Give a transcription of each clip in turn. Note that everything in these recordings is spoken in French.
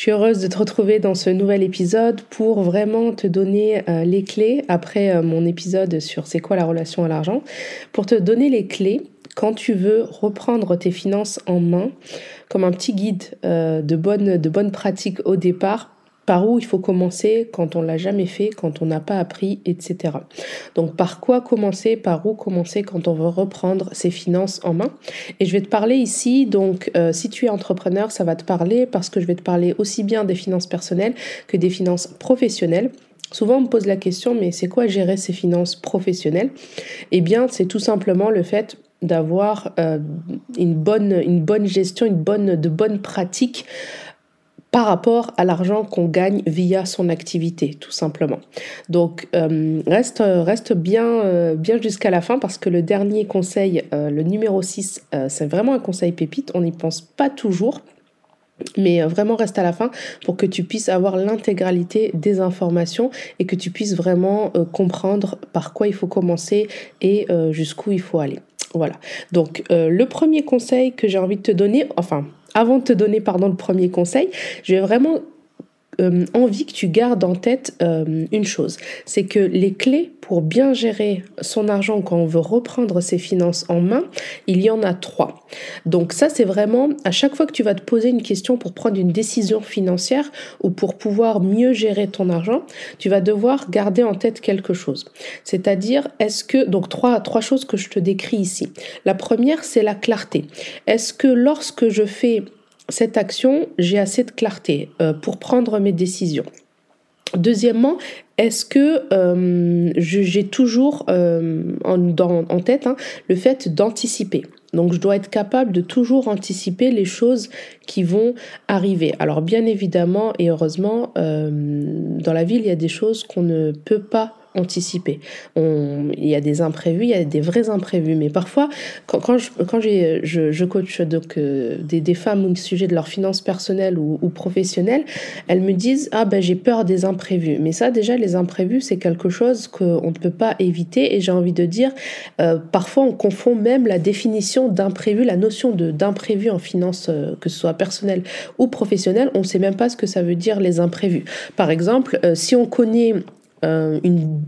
Je suis heureuse de te retrouver dans ce nouvel épisode pour vraiment te donner euh, les clés, après euh, mon épisode sur c'est quoi la relation à l'argent, pour te donner les clés quand tu veux reprendre tes finances en main, comme un petit guide euh, de bonnes de bonnes pratiques au départ par où il faut commencer quand on l'a jamais fait, quand on n'a pas appris, etc. Donc par quoi commencer, par où commencer quand on veut reprendre ses finances en main? Et je vais te parler ici, donc euh, si tu es entrepreneur, ça va te parler parce que je vais te parler aussi bien des finances personnelles que des finances professionnelles. Souvent, on me pose la question, mais c'est quoi gérer ses finances professionnelles? Eh bien, c'est tout simplement le fait d'avoir euh, une, bonne, une bonne gestion, une bonne, de bonnes pratiques par rapport à l'argent qu'on gagne via son activité, tout simplement. Donc, euh, reste, reste bien, euh, bien jusqu'à la fin parce que le dernier conseil, euh, le numéro 6, c'est vraiment un conseil pépite. On n'y pense pas toujours. Mais vraiment reste à la fin pour que tu puisses avoir l'intégralité des informations et que tu puisses vraiment comprendre par quoi il faut commencer et jusqu'où il faut aller. Voilà. Donc le premier conseil que j'ai envie de te donner, enfin avant de te donner pardon, le premier conseil, j'ai vraiment euh, envie que tu gardes en tête euh, une chose, c'est que les clés pour bien gérer son argent quand on veut reprendre ses finances en main, il y en a trois. Donc ça, c'est vraiment à chaque fois que tu vas te poser une question pour prendre une décision financière ou pour pouvoir mieux gérer ton argent, tu vas devoir garder en tête quelque chose. C'est-à-dire, est-ce que, donc trois, trois choses que je te décris ici. La première, c'est la clarté. Est-ce que lorsque je fais cette action, j'ai assez de clarté euh, pour prendre mes décisions. Deuxièmement, est-ce que euh, j'ai toujours euh, en, tête hein, le fait d'anticiper donc je dois être capable de toujours anticiper les choses qui vont arriver. Alors bien évidemment et heureusement, dans la vie, il y a des choses qu'on ne peut pas anticiper. il y a des imprévus, il y a des vrais imprévus. Mais parfois, quand, quand, je, quand je, je, coach donc, euh, des, des, femmes au sujet de leurs finances personnelles ou, ou professionnelles, elles me disent Ah ben j'ai peur des imprévus. Mais ça, déjà, les imprévus, c'est quelque chose qu'on ne peut pas éviter. Et j'ai envie de dire, euh, parfois, on confond même la définition d'imprévu, la notion de d'imprévu en finance, euh, que ce soit personnelle ou professionnelle, on ne sait même pas ce que ça veut dire les imprévus. Par exemple, si on connaît euh,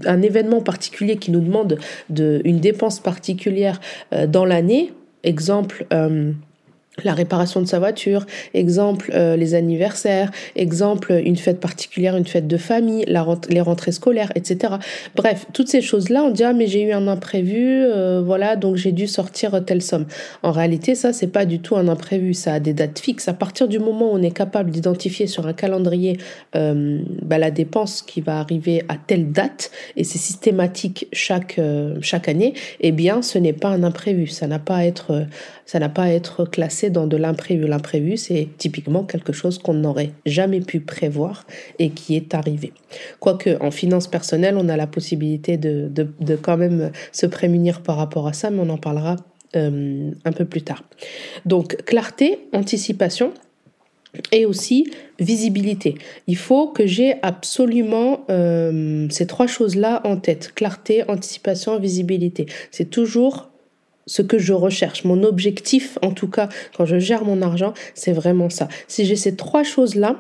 un événement particulier qui nous demande de, une dépense particulière euh, dans l'année, exemple, euh, la réparation de sa voiture, exemple euh, les anniversaires, exemple une fête particulière, une fête de famille, les rentrées scolaires, etc. Bref, toutes ces choses-là, on dit ah mais j'ai eu un imprévu, euh, voilà donc j'ai dû sortir telle somme. En réalité, ça c'est pas du tout un imprévu, ça a des dates fixes. À partir du moment où on est capable d'identifier sur un calendrier euh, bah, la dépense qui va arriver à telle date et c'est systématique chaque chaque année, eh bien ce n'est pas un imprévu, ça n'a pas être ça n'a pas à être classé dans de l'imprévu. L'imprévu, c'est typiquement quelque chose qu'on n'aurait jamais pu prévoir et qui est arrivé. Quoique en finance personnelle, on a la possibilité de, de, quand même se prémunir par rapport à ça, mais on en parlera euh, un peu plus tard. Donc clarté, anticipation et aussi visibilité. Il faut que j'ai absolument euh, ces trois choses-là en tête. Clarté, anticipation, visibilité. C'est toujours ce que je recherche. Mon objectif, en tout cas, quand je gère mon argent, c'est vraiment ça. Si j'ai ces trois choses-là,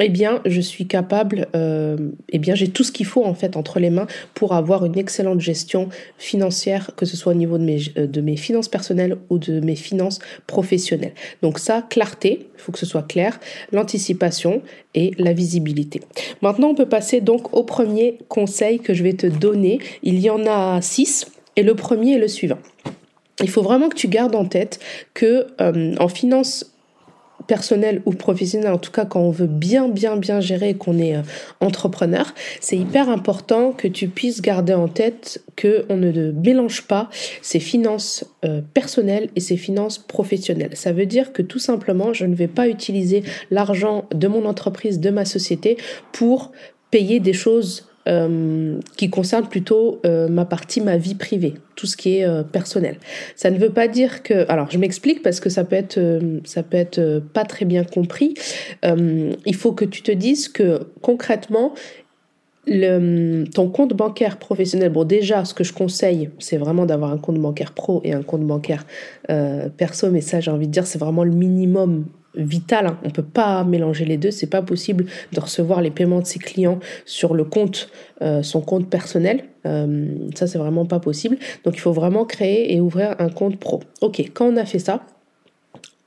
eh bien, je suis capable, euh, eh bien, j'ai tout ce qu'il faut en fait entre les mains pour avoir une excellente gestion financière, que ce soit au niveau de mes, euh, de mes finances personnelles ou de mes finances professionnelles. Donc ça, clarté, il faut que ce soit clair, l'anticipation et la visibilité. Maintenant, on peut passer donc au premier conseil que je vais te donner. Il y en a six et le premier est le suivant il faut vraiment que tu gardes en tête que euh, en finance personnelle ou professionnelle, en tout cas quand on veut bien bien bien gérer et qu'on est euh, entrepreneur, c'est hyper important que tu puisses garder en tête que on ne mélange pas ses finances euh, personnelles et ses finances professionnelles. Ça veut dire que tout simplement, je ne vais pas utiliser l'argent de mon entreprise, de ma société pour payer des choses euh, qui concerne plutôt euh, ma partie, ma vie privée, tout ce qui est euh, personnel. Ça ne veut pas dire que, alors je m'explique parce que ça peut être, ça peut être pas très bien compris. il faut que tu te dises que concrètement, ton compte bancaire professionnel, bon déjà, ce que je conseille, c'est vraiment d'avoir un compte bancaire pro et un compte bancaire perso, mais ça, j'ai envie de dire, c'est vraiment le minimum vital. Hein. On peut pas mélanger les deux. C'est pas possible de recevoir les paiements de ses clients sur le compte, euh, son compte personnel. Euh, ça, c'est vraiment pas possible. Donc, il faut vraiment créer et ouvrir un compte pro. Ok, quand on a fait ça,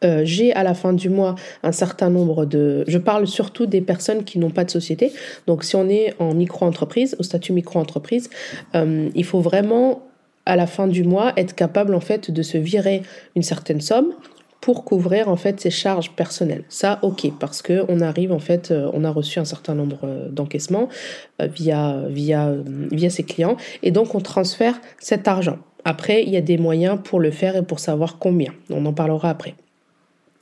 euh, j'ai à la fin du mois un certain nombre de... Je parle surtout des personnes qui n'ont pas de société. Donc si on est en micro-entreprise, au statut micro-entreprise, euh, il faut vraiment à la fin du mois être capable en fait de se virer une certaine somme pour couvrir en fait ses charges personnelles. Ça, ok, parce que on arrive en fait, euh, on a reçu un certain nombre d'encaissements via via ses clients et donc on transfère cet argent. Après, il y a des moyens pour le faire et pour savoir combien. On en parlera après.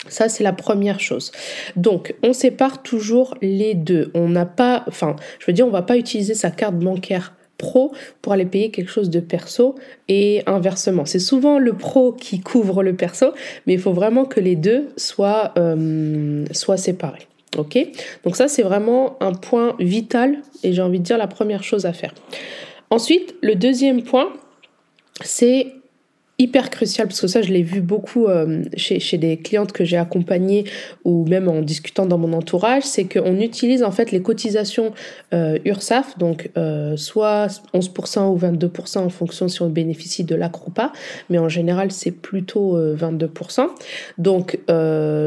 Ça, c'est la première chose. Donc, on sépare toujours les deux. On n'a pas, enfin, je veux dire, on va pas utiliser sa carte bancaire pro pour aller payer quelque chose de perso et inversement. C'est souvent le pro qui couvre le perso, mais il faut vraiment que les deux soient, euh, soient séparés. Ok? Donc ça, c'est vraiment un point vital et j'ai envie de dire la première chose à faire. Ensuite, le deuxième point, c'est hyper crucial parce que ça je l'ai vu beaucoup euh, chez, chez des clientes que j'ai accompagnées ou même en discutant dans mon entourage c'est qu'on utilise en fait les cotisations euh, URSAF donc euh, soit 11% ou 22% en fonction si on bénéficie de pas mais en général c'est plutôt 22% donc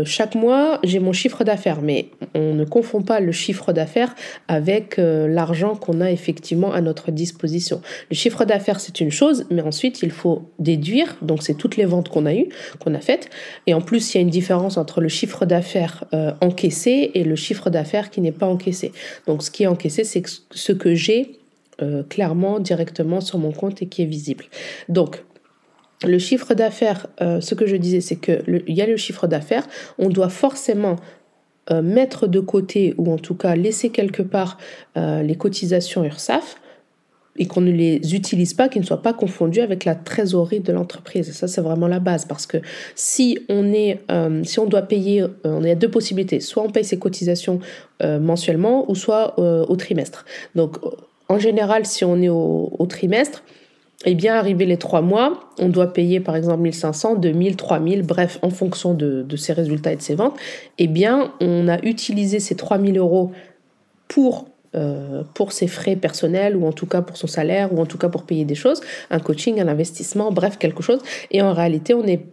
chaque mois j'ai mon chiffre d'affaires mais on ne confond pas le chiffre d'affaires avec l'argent qu'on a effectivement à notre disposition. Le chiffre d'affaires c'est une chose mais ensuite il faut déduire donc c'est toutes les ventes qu'on a eues, qu'on a faites. Et en plus, il y a une différence entre le chiffre d'affaires euh, encaissé et le chiffre d'affaires qui n'est pas encaissé. Donc ce qui est encaissé, c'est ce que j'ai euh, clairement directement sur mon compte et qui est visible. Donc le chiffre d'affaires, euh, ce que je disais, c'est qu'il y a le chiffre d'affaires, on doit forcément mettre de côté ou en tout cas laisser quelque part les cotisations URSAF et qu'on ne les utilise pas, qu'ils ne soient pas confondus avec la trésorerie de l'entreprise. Ça, c'est vraiment la base parce que si on est, euh, si on doit payer, euh, on a deux possibilités. Soit on paye ses cotisations euh, mensuellement ou soit au trimestre. Donc, en général, si on est au, trimestre, eh bien, arrivé les trois mois, on doit payer par exemple 1500, 2000, 3000, bref, en fonction de, de ses résultats et de ses ventes. Eh bien, on a utilisé ces 3000 euros pour euh, pour ses frais personnels ou en tout cas pour son salaire ou en tout cas pour payer des choses, un coaching, un investissement, bref, quelque chose. Et en réalité, on est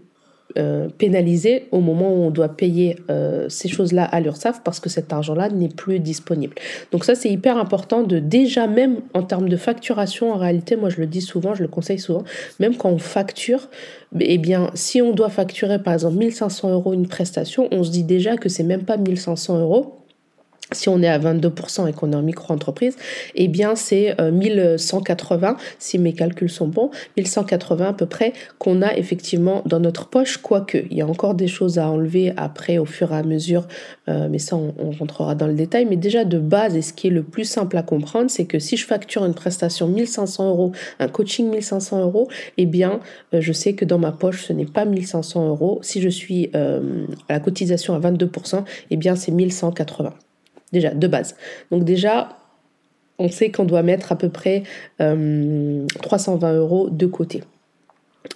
euh, pénalisé au moment où on doit payer euh, ces choses-là à l'URSSAF parce que cet argent-là n'est plus disponible. Donc ça, c'est hyper important de déjà même en termes de facturation, en réalité, moi je le dis souvent, je le conseille souvent, même quand on facture, eh bien, si on doit facturer par exemple 1500 euros une prestation, on se dit déjà que c'est même pas 1500 euros si on est à 22% et qu'on est en micro-entreprise, eh bien c'est 1180, euh, si mes calculs sont bons, 1180 à peu près qu'on a effectivement dans notre poche, quoique il y a encore des choses à enlever après au fur et à mesure, euh, mais ça on, rentrera dans le détail. Mais déjà de base, et ce qui est le plus simple à comprendre, c'est que si je facture une prestation 1500 euros, un coaching 1500 euros, eh bien euh, je sais que dans ma poche ce n'est pas 1500 euros. Si je suis à la cotisation à 22%, eh bien c'est 1180 déjà, de base. Donc déjà, on sait qu'on doit mettre à peu près 320 euh, euros de côté.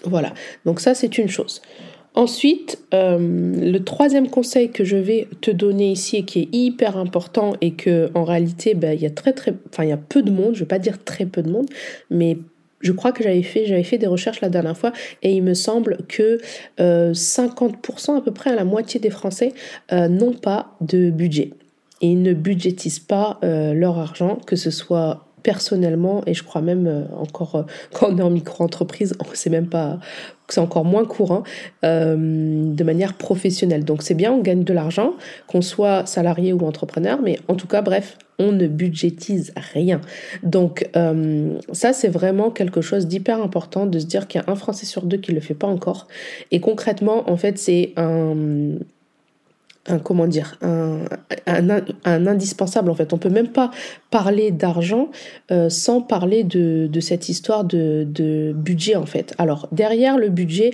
Voilà, donc ça c'est une chose. Ensuite, euh, le troisième conseil que je vais te donner ici et qui est hyper important et que en réalité, ben, il y a très très, enfin il y a peu de monde, je vais pas dire très peu de monde, mais je crois que j'avais fait, j'avais fait des recherches la dernière fois et il me semble que 50% euh, à peu près à la moitié des Français n'ont pas de budget et ils ne budgétisent pas euh, leur argent, que ce soit personnellement et je crois même euh, encore euh, quand on est en micro-entreprise, c'est même pas c'est encore moins courant de manière professionnelle. Donc c'est bien, on gagne de l'argent, qu'on soit salarié ou entrepreneur, mais en tout cas, bref, on ne budgétise rien. Donc ça, c'est vraiment quelque chose d'hyper important de se dire qu'il y a un Français sur deux qui le fait pas encore. Et concrètement, en fait, c'est un un comment dire un, un, indispensable en fait. On peut même pas parler d'argent euh, sans parler de, de cette histoire de, de, budget en fait. Alors derrière le budget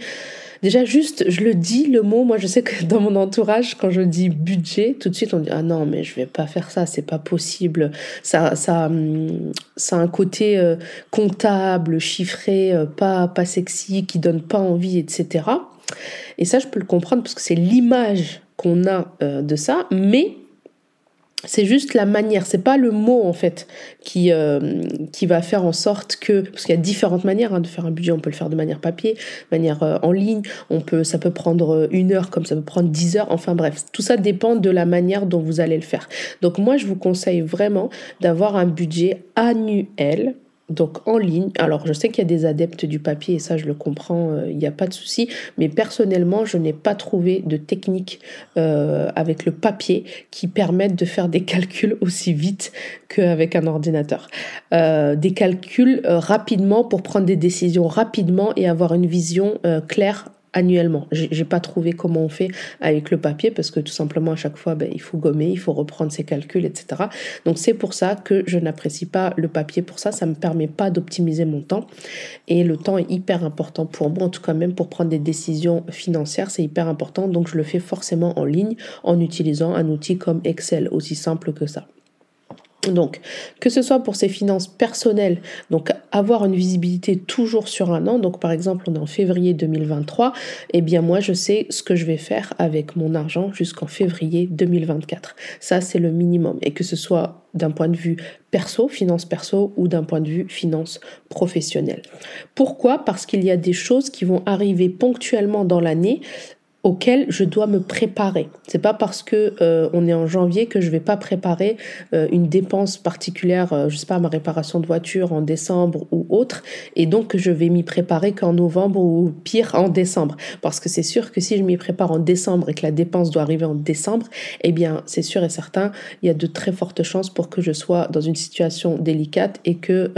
déjà juste je le dis le mot moi je sais que dans mon entourage quand je dis budget tout de suite on dit ah non mais je vais pas faire ça c'est pas possible. Ça ça ça a un côté euh, comptable chiffré euh, pas pas sexy qui donne pas envie etc Et ça, je peux le comprendre parce que c'est l'image qu'on a de ça, mais c'est juste la manière, c'est pas le mot en fait qui, euh, va faire en sorte que parce qu'il y a différentes manières hein, de faire un budget, on peut le faire de manière papier, de manière euh, en ligne, on peut ça peut prendre euh, une heure comme ça peut prendre dix heures, enfin bref, tout ça dépend de la manière dont vous allez le faire. Donc moi je vous conseille vraiment d'avoir un budget annuel donc en ligne, alors je sais qu'il y a des adeptes du papier et ça je le comprends, euh, il n'y a pas de souci, mais personnellement je n'ai pas trouvé de technique euh, avec le papier qui permettent de faire des calculs aussi vite qu'avec un ordinateur. Euh, des calculs rapidement pour prendre des décisions rapidement et avoir une vision claire annuellement. J'ai pas trouvé comment on fait avec le papier parce que tout simplement à chaque fois ben, il faut gommer, il faut reprendre ses calculs, etc. Donc c'est pour ça que je n'apprécie pas le papier. Pour ça, ça me permet pas d'optimiser mon temps et le temps est hyper important pour moi, en tout cas même pour prendre des décisions financières, c'est hyper important. Donc je le fais forcément en ligne en utilisant un outil comme Excel, aussi simple que ça. Donc, que ce soit pour ses finances personnelles, donc avoir une visibilité toujours sur un an, donc par exemple on est en février 2023, eh bien moi je sais ce que je vais faire avec mon argent jusqu'en février 2024. Ça c'est le minimum. Et que ce soit d'un point de vue perso, finance perso, ou d'un point de vue finance professionnelle. Pourquoi? Parce qu'il y a des choses qui vont arriver ponctuellement dans l'année auquel je dois me préparer. C'est pas parce que euh, on est en janvier que je vais pas préparer euh, une dépense particulière, euh, je sais pas ma réparation de voiture en décembre ou autre, et donc je vais m'y préparer qu'en novembre ou pire en décembre. Parce que c'est sûr que si je m'y prépare en décembre et que la dépense doit arriver en décembre, eh bien c'est sûr et certain, il y a de très fortes chances pour que je sois dans une situation délicate et que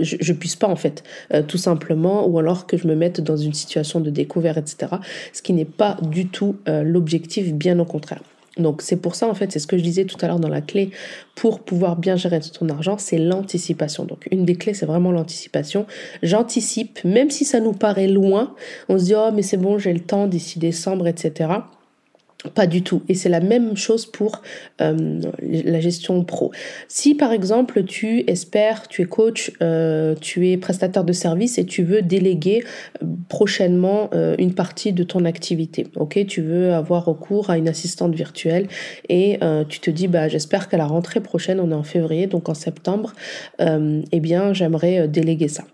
je, je puisse pas en fait, tout simplement, ou alors que je me mette dans une situation de découvert, etc ce qui n'est pas du tout euh, l'objectif, bien au contraire. Donc c'est pour ça en fait, c'est ce que je disais tout à l'heure dans la clé pour pouvoir bien gérer ton argent, c'est l'anticipation. Donc une des clés c'est vraiment l'anticipation. J'anticipe, même si ça nous paraît loin, on se dit oh mais c'est bon j'ai le temps d'ici décembre, etc. Pas du tout. Et c'est la même chose pour euh, la gestion pro. Si par exemple tu espères, tu es coach, euh, tu es prestataire de service et tu veux déléguer euh, prochainement une partie de ton activité, ok, tu veux avoir recours à une assistante virtuelle et tu te dis bah j'espère qu'à la rentrée prochaine, on est en février, donc en septembre, eh bien j'aimerais déléguer ça.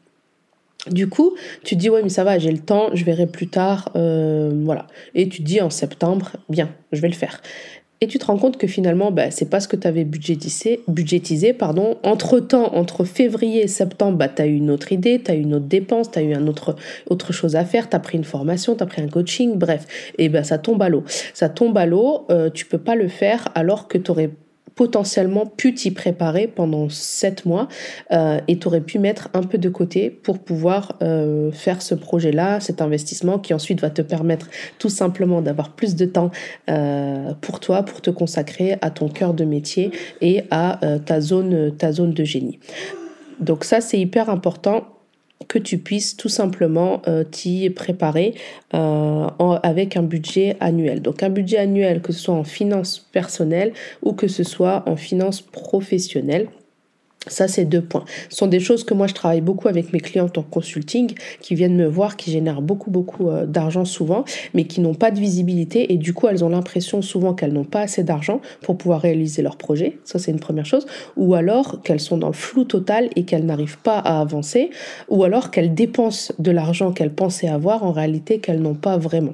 Du coup, tu dis ouais mais ça va, j'ai le temps, je verrai plus tard, euh, voilà. Et tu te dis en septembre, bien, je vais le faire. Et tu te rends compte que finalement, bah, c'est pas ce que tu avais budgétisé, budgétisé. Pardon. Entre-temps, entre février et septembre, bah, tu as eu une autre idée, tu as eu une autre dépense, tu as eu un autre, autre chose à faire, tu as pris une formation, tu as pris un coaching, bref. Et ben ça tombe à l'eau. Ça tombe à l'eau, euh, tu peux pas le faire alors que tu aurais potentiellement pu t'y préparer pendant sept mois euh, et tu aurais pu mettre un peu de côté pour pouvoir euh, faire ce projet-là, cet investissement qui ensuite va te permettre tout simplement d'avoir plus de temps euh, pour toi, pour te consacrer à ton cœur de métier et à ta, zone, ta zone de génie. Donc ça, c'est hyper important que tu puisses tout simplement euh, t'y préparer euh, avec un budget annuel. Donc un budget annuel, que ce soit en finances personnelles ou que ce soit en finances professionnelles. Ça, c'est deux points. Ce sont des choses que moi, je travaille beaucoup avec mes clients en consulting, qui viennent me voir, qui génèrent beaucoup, beaucoup euh, d'argent souvent, mais qui n'ont pas de visibilité. Et du coup, elles ont l'impression souvent qu'elles n'ont pas assez d'argent pour pouvoir réaliser leur projet. Ça, c'est une première chose. Ou alors qu'elles sont dans le flou total et qu'elles n'arrivent pas à avancer. Ou alors qu'elles dépensent de l'argent qu'elles pensaient avoir, en réalité, qu'elles n'ont pas vraiment.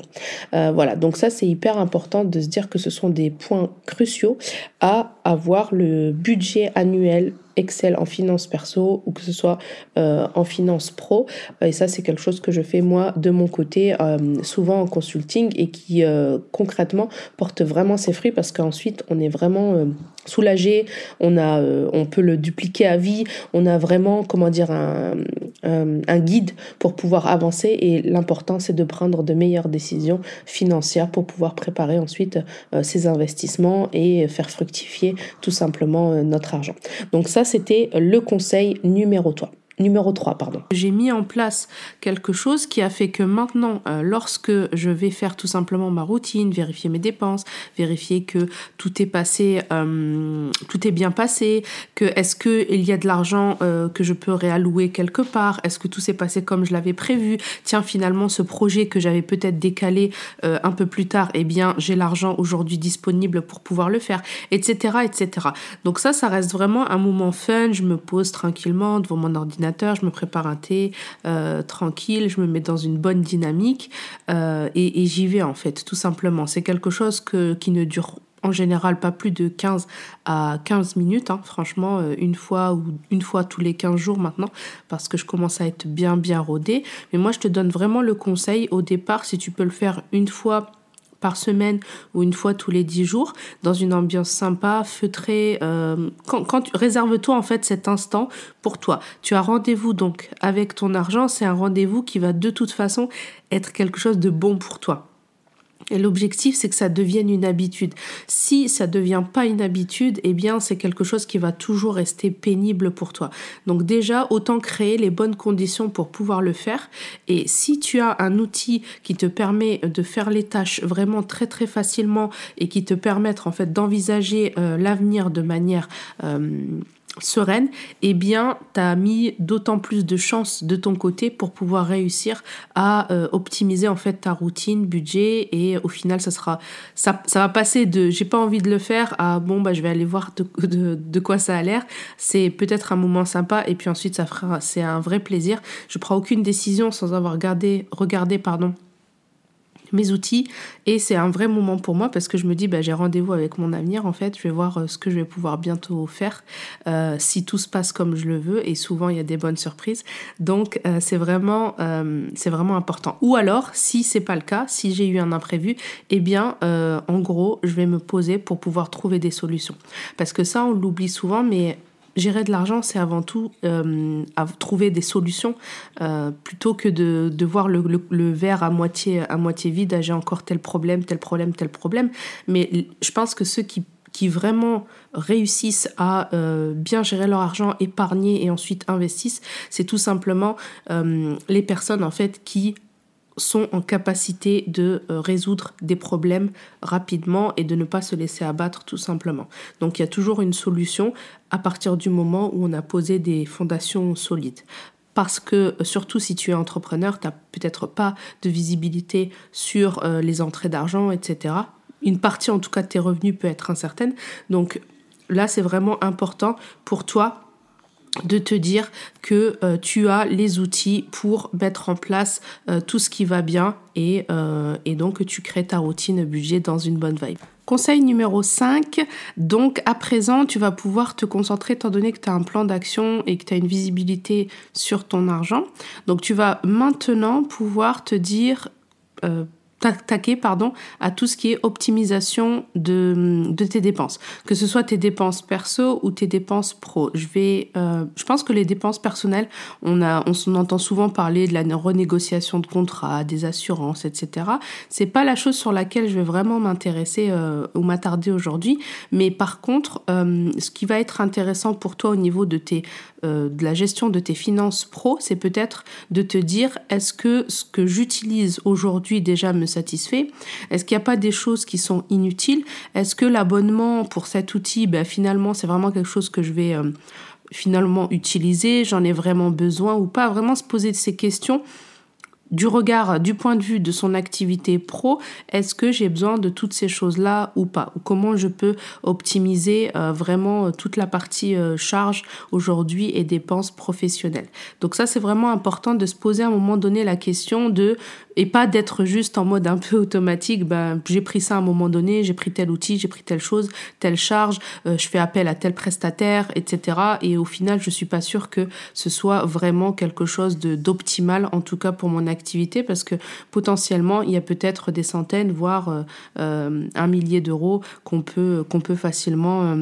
Euh, voilà. Donc ça, c'est hyper important de se dire que ce sont des points cruciaux à avoir le budget annuel Excel en finance perso ou que ce soit euh, en finance pro. Euh, et ça, c'est quelque chose que je fais moi de mon côté, euh, souvent en consulting et qui concrètement porte vraiment ses fruits parce qu'ensuite on est vraiment soulagé, on, a, on peut le dupliquer à vie, on a vraiment, comment dire, un, un guide pour pouvoir avancer et l'important c'est de prendre de meilleures décisions financières pour pouvoir préparer ensuite ses investissements et faire fructifier tout simplement notre argent. Donc ça, c'était le conseil numéro 3. Numéro 3, pardon. J'ai mis en place quelque chose qui a fait que maintenant, euh, lorsque je vais faire tout simplement ma routine, vérifier mes dépenses, vérifier que tout est passé, euh, tout est bien passé, que est-ce que il y a de l'argent euh, que je peux réallouer quelque part, est-ce que tout s'est passé comme je l'avais prévu, tiens finalement ce projet que j'avais peut-être décalé un peu plus tard, eh bien j'ai l'argent aujourd'hui disponible pour pouvoir le faire, etc., etc. Donc ça, ça reste vraiment un moment fun. Je me pose tranquillement devant mon ordinateur je me prépare un thé euh, tranquille, je me mets dans une bonne dynamique euh, et, j'y vais en fait, tout simplement. C'est quelque chose que, qui ne dure en général pas plus de 15 à 15 minutes, hein. franchement, euh, une fois ou une fois tous les 15 jours maintenant, parce que je commence à être bien bien rodée. Mais moi, je te donne vraiment le conseil au départ, si tu peux le faire une fois par semaine ou une fois tous les dix jours dans une ambiance sympa, feutrée. Euh, quand, quand réserve-toi en fait cet instant pour toi. Tu as rendez-vous donc avec ton argent, c'est un rendez-vous qui va de toute façon être quelque chose de bon pour toi. Et l'objectif, c'est que ça devienne une habitude. Si ça ne devient pas une habitude, eh bien, c'est quelque chose qui va toujours rester pénible pour toi. Donc déjà, autant créer les bonnes conditions pour pouvoir le faire. Et si tu as un outil qui te permet de faire les tâches vraiment très très facilement et qui te permettre en fait d'envisager euh, l'avenir de manière euh, sereine, eh bien, tu as mis d'autant plus de chances de ton côté pour pouvoir réussir à euh, optimiser en fait ta routine, budget et au final ça sera ça, va passer de j'ai pas envie de le faire à bon bah je vais aller voir de, quoi ça a l'air. C'est peut-être un moment sympa et puis ensuite ça fera c'est un vrai plaisir. Je prends aucune décision sans avoir regardé regardé pardon mes outils. Et c'est un vrai moment pour moi parce que je me dis bah, j'ai rendez-vous avec mon avenir en fait. Je vais voir euh, ce que je vais pouvoir bientôt faire euh, si tout se passe comme je le veux. Et souvent il y a des bonnes surprises. Donc euh, c'est vraiment c'est vraiment important. Ou alors si c'est pas le cas si j'ai eu un imprévu eh bien en gros je vais me poser pour pouvoir trouver des solutions. Parce que ça on l'oublie souvent mais gérer de l'argent, c'est avant tout euh, trouver des solutions euh, plutôt que de, de voir le, le, verre à moitié, à moitié vide. Ah, j'ai encore tel problème, tel problème, tel problème. Mais je pense que ceux qui, qui vraiment réussissent à euh, bien gérer leur argent, épargner et ensuite investissent, c'est tout simplement les personnes en fait qui sont en capacité de euh, résoudre des problèmes rapidement et de ne pas se laisser abattre tout simplement. Donc il y a toujours une solution à partir du moment où on a posé des fondations solides. Parce que surtout si tu es entrepreneur, tu n'as peut-être pas de visibilité sur euh, les entrées d'argent, etc. Une partie en tout cas de tes revenus peut être incertaine. Donc là, c'est vraiment important pour toi de te dire que euh, tu as les outils pour mettre en place euh, tout ce qui va bien et, euh, et donc tu crées ta routine budget dans une bonne vibe. Conseil numéro 5, donc à présent tu vas pouvoir te concentrer étant donné que tu as un plan d'action et que tu as une visibilité sur ton argent. Donc tu vas maintenant pouvoir te dire t'attaquer pardon à tout ce qui est optimisation de, de tes dépenses. Que ce soit tes dépenses perso ou tes dépenses pro. Je vais euh, je pense que les dépenses personnelles on a on entend souvent parler de la renégociation de contrats des assurances etc c'est pas la chose sur laquelle je vais vraiment m'intéresser euh, ou m'attarder aujourd'hui. Mais par contre euh, ce qui va être intéressant pour toi au niveau de tes de la gestion de tes finances pro, c'est peut-être de te dire est-ce que ce que j'utilise aujourd'hui déjà me satisfait. Est-ce qu'il n'y a pas des choses qui sont inutiles? Est-ce que l'abonnement pour cet outil, ben, finalement, c'est vraiment quelque chose que je vais euh, finalement utiliser? J'en ai vraiment besoin ou pas? Vraiment se poser ces questions du regard, du point de vue de son activité pro, est-ce que j'ai besoin de toutes ces choses-là ou pas? Ou comment je peux optimiser euh, vraiment euh, toute la partie charge aujourd'hui et dépenses professionnelles? Donc ça, c'est vraiment important de se poser à un moment donné la question de et pas d'être juste en mode un peu automatique. Ben, j'ai pris ça à un moment donné, j'ai pris tel outil, j'ai pris telle chose, telle charge, euh, je fais appel à tel prestataire, etc. Et au final, je suis pas sûre que ce soit vraiment quelque chose d'optimal, en tout cas pour mon activité parce que potentiellement, il y a peut-être des centaines, voire un millier d'euros qu'on peut, peut facilement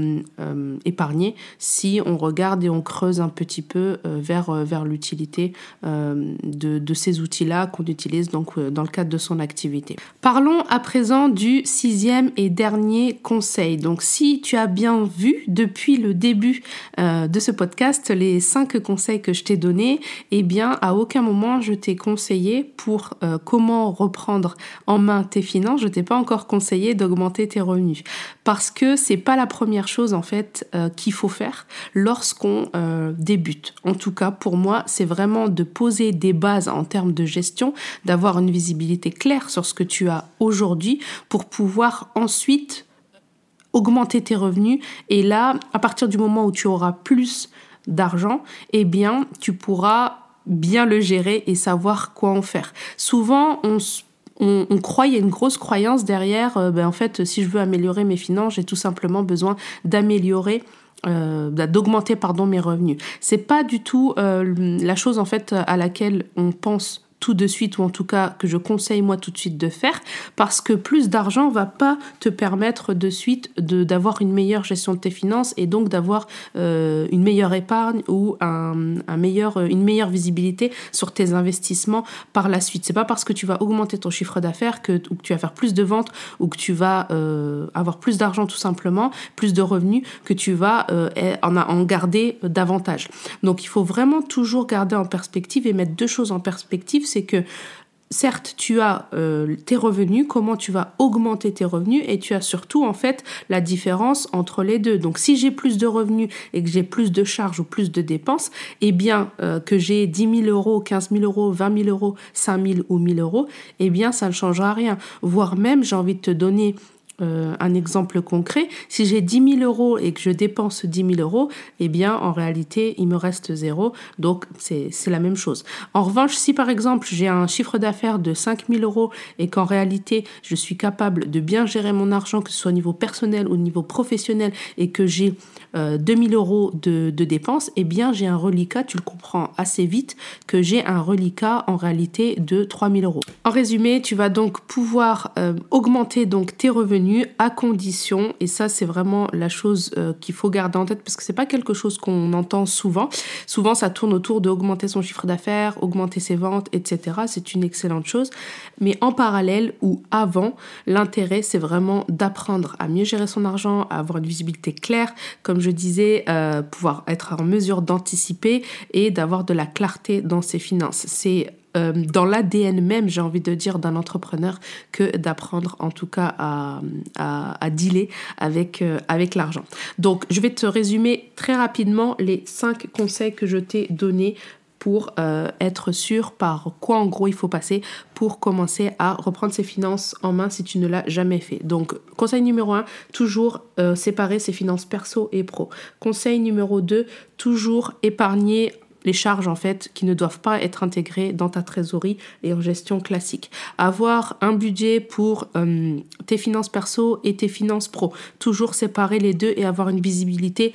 épargner si on regarde et on creuse un petit peu vers, vers l'utilité de, de, ces outils-là qu'on utilise donc dans le cadre de son activité. Parlons à présent du sixième et dernier conseil. Donc si tu as bien vu depuis le début euh, de ce podcast les cinq conseils que je t'ai donnés, eh bien à aucun moment je t'ai conseillé pour euh, comment reprendre en main tes finances, je t'ai pas encore conseillé d'augmenter tes revenus parce que c'est pas la première chose en fait euh, qu'il faut faire lorsqu'on débute. En tout cas pour moi, c'est vraiment de poser des bases en termes de gestion, d'avoir une visibilité claire sur ce que tu as aujourd'hui pour pouvoir ensuite augmenter tes revenus. Et là, à partir du moment où tu auras plus d'argent, eh bien, tu pourras bien le gérer et savoir quoi en faire. Souvent, on, on, croit, il y a une grosse croyance derrière, euh, ben, en fait, si je veux améliorer mes finances, j'ai tout simplement besoin d'améliorer euh, d'augmenter pardon mes revenus. C'est pas du tout euh, la chose en fait à laquelle on pense tout de suite ou en tout cas que je conseille moi tout de suite de faire parce que plus d'argent va pas te permettre de suite de d'avoir une meilleure gestion de tes finances et donc d'avoir euh, une meilleure épargne ou un, un, meilleur une meilleure visibilité sur tes investissements par la suite. C'est pas parce que tu vas augmenter ton chiffre d'affaires que ou que tu vas faire plus de ventes ou que tu vas euh, avoir plus d'argent tout simplement plus de revenus que tu vas euh, en, en garder davantage. Donc il faut vraiment toujours garder en perspective et mettre deux choses en perspective c'est que certes, tu as euh, tes revenus, comment tu vas augmenter tes revenus et tu as surtout en fait la différence entre les deux. Donc si j'ai plus de revenus et que j'ai plus de charges ou plus de dépenses, eh bien euh, que j'ai 10 000 euros, 15 000 euros, 20 000 euros, 5 000 ou 1000 euros, eh bien ça ne changera rien. Voire même, j'ai envie de te donner euh, un exemple concret, si j'ai 10 000 euros et que je dépense 10 000 euros, eh bien, en réalité, il me reste zéro. Donc, c'est la même chose. En revanche, si par exemple, j'ai un chiffre d'affaires de 5 000 euros et qu'en réalité, je suis capable de bien gérer mon argent, que ce soit au niveau personnel ou au niveau professionnel, et que j'ai euh, 2000 euros de, dépenses, eh bien, j'ai un reliquat, tu le comprends assez vite, que j'ai un reliquat en réalité de 3000 euros. En résumé, tu vas donc pouvoir euh, augmenter donc tes revenus à condition, et ça, c'est vraiment la chose euh, qu'il faut garder en tête parce que c'est pas quelque chose qu'on entend souvent. Souvent, ça tourne autour d'augmenter son chiffre d'affaires, augmenter ses ventes, etc. C'est une excellente chose. Mais en parallèle ou avant, l'intérêt, c'est vraiment d'apprendre à mieux gérer son argent, à avoir une visibilité claire, comme je disais, euh, pouvoir être en mesure d'anticiper et d'avoir de la clarté dans ses finances. C'est euh, dans l'ADN même, j'ai envie de dire, d'un entrepreneur que d'apprendre en tout cas à, dealer avec, euh, avec l'argent. Donc, je vais te résumer très rapidement les cinq conseils que je t'ai donnés pour euh, être sûr par quoi en gros il faut passer pour commencer à reprendre ses finances en main si tu ne l'as jamais fait. Donc conseil numéro 1, toujours séparer ses finances perso et pro. Conseil numéro 2, toujours épargner les charges en fait qui ne doivent pas être intégrées dans ta trésorerie et en gestion classique. Avoir un budget pour euh, tes finances perso et tes finances pro. Toujours séparer les deux et avoir une visibilité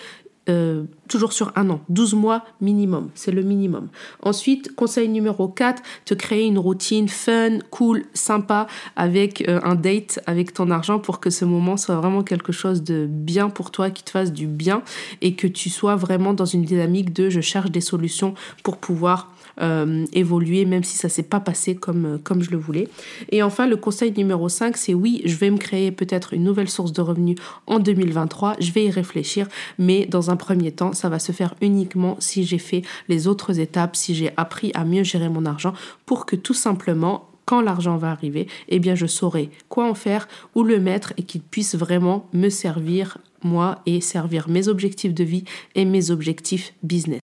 euh, toujours sur un an, 12 mois minimum, c'est le minimum. Ensuite, conseil numéro 4, te créer une routine fun, cool, sympa avec euh, un date avec ton argent pour que ce moment soit vraiment quelque chose de bien pour toi, qui te fasse du bien et que tu sois vraiment dans une dynamique de je cherche des solutions pour pouvoir euh, évoluer, même si ça s'est pas passé comme, euh, comme je le voulais. Et enfin, le conseil numéro 5, c'est oui, je vais me créer peut-être une nouvelle source de revenus en 2023, je vais y réfléchir, mais dans un premier temps, ça va se faire uniquement si j'ai fait les autres étapes, si j'ai appris à mieux gérer mon argent pour que tout simplement quand l'argent va arriver, eh bien je saurai quoi en faire, où le mettre et qu'il puisse vraiment me servir moi et servir mes objectifs de vie et mes objectifs business.